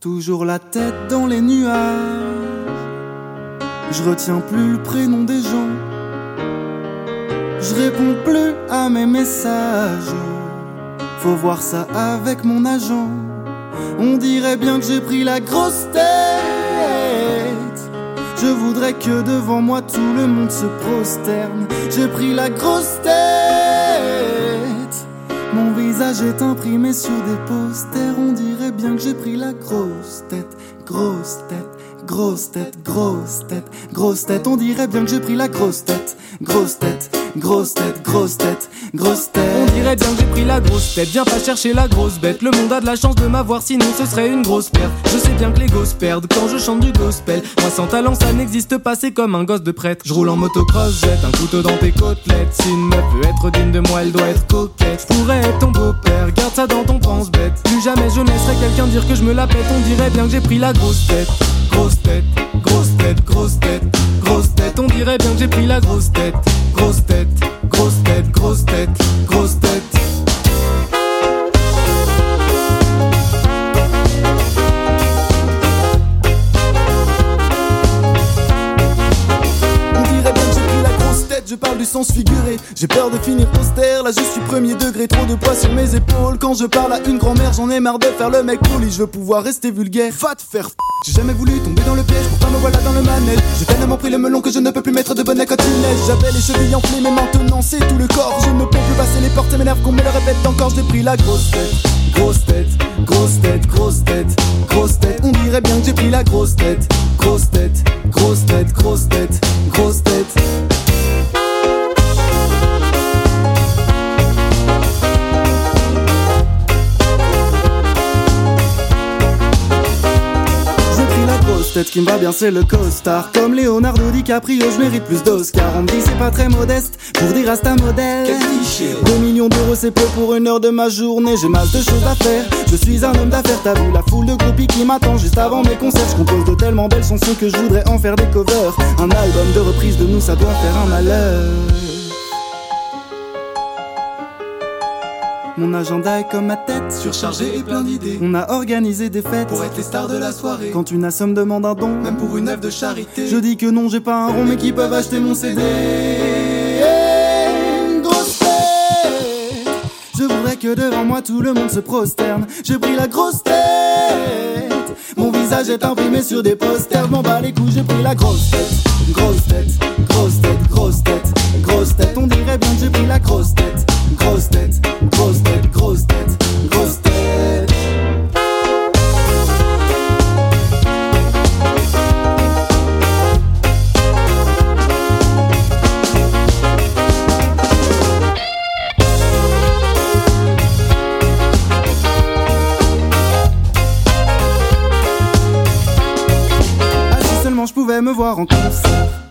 Toujours la tête dans les nuages. Je retiens plus le prénom des gens. Je réponds plus à mes messages. Faut voir ça avec mon agent. On dirait bien que j'ai pris la grosse tête. Je voudrais que devant moi tout le monde se prosterne. J'ai pris la grosse tête. Mon visage est imprimé sur des posters. On bien que j'ai pris la grosse tête, grosse tête, grosse tête, grosse tête, grosse tête. On dirait bien que j'ai pris la grosse tête, grosse tête, grosse tête, grosse tête, grosse tête. On dirait bien que j'ai pris la grosse tête. Viens pas chercher la grosse bête. Le monde a de la chance de m'avoir, sinon ce serait une grosse perte. Je sais bien que les gosses perdent quand je chante du gospel. Moi sans talent, ça n'existe pas, c'est comme un gosse de prêtre. Je roule en motocross, jette un couteau dans tes côtelettes. Si une meuf veut être digne de moi, elle doit être coquette. Je pourrais ton beau-père, garde ça dans ton pense bête. Plus jamais je laisserai quelqu'un dire que je me la pète. On dirait bien que j'ai pris la grosse tête. Grosse tête, grosse tête, grosse tête, grosse tête. On dirait bien que j'ai pris la grosse tête. Grosse tête, du sens figuré. J'ai peur de finir austère, là je suis premier degré, trop de poids sur mes épaules. Quand je parle à une grand-mère, j'en ai marre de faire le mec poli, je veux pouvoir rester vulgaire. Va te faire f- J'ai jamais voulu tomber dans le piège, pourtant me voilà dans le manège. J'ai tellement pris le melon que je ne peux plus mettre de bonnet quand il. J'avais les chevilles enflées, mais maintenant c'est tout le corps. Je ne peux plus passer les portes, ça m'énerve qu'on me le répète encore. J'ai pris la grosse tête, grosse tête, grosse tête, grosse tête, grosse tête. On dirait bien que j'ai pris la grosse tête, grosse tête, grosse tête, grosse tête, grosse tête. Tête qui me va bien, c'est le costard. Comme Leonardo DiCaprio, je mérite plus d'Oscar. On me dit c'est pas très modeste pour dire à un modèle. Quel cliché. 2 millions d'euros, c'est peu pour une heure de ma journée. J'ai masse de choses à faire. Je suis un homme d'affaires, t'as vu la foule de groupies qui m'attend juste avant mes concerts. Je compose de tellement belles chansons que je voudrais en faire des covers. Un album de reprise de nous, ça doit faire un malheur. Mon agenda est comme ma tête. Surchargé et plein d'idées. On a organisé des fêtes. Pour être les stars de la soirée. Quand une asso me demande un don, Même pour une œuvre de charité. je dis que non, j'ai pas un rond, mais qui peuvent acheter mon CD. Grosse tête. Je voudrais que devant moi tout le monde se prosterne. J'ai pris la grosse tête. Mon visage est imprimé sur des posters. M'en bats les couilles, j'ai pris la grosse tête. Grosse tête, je pouvais me voir en concert.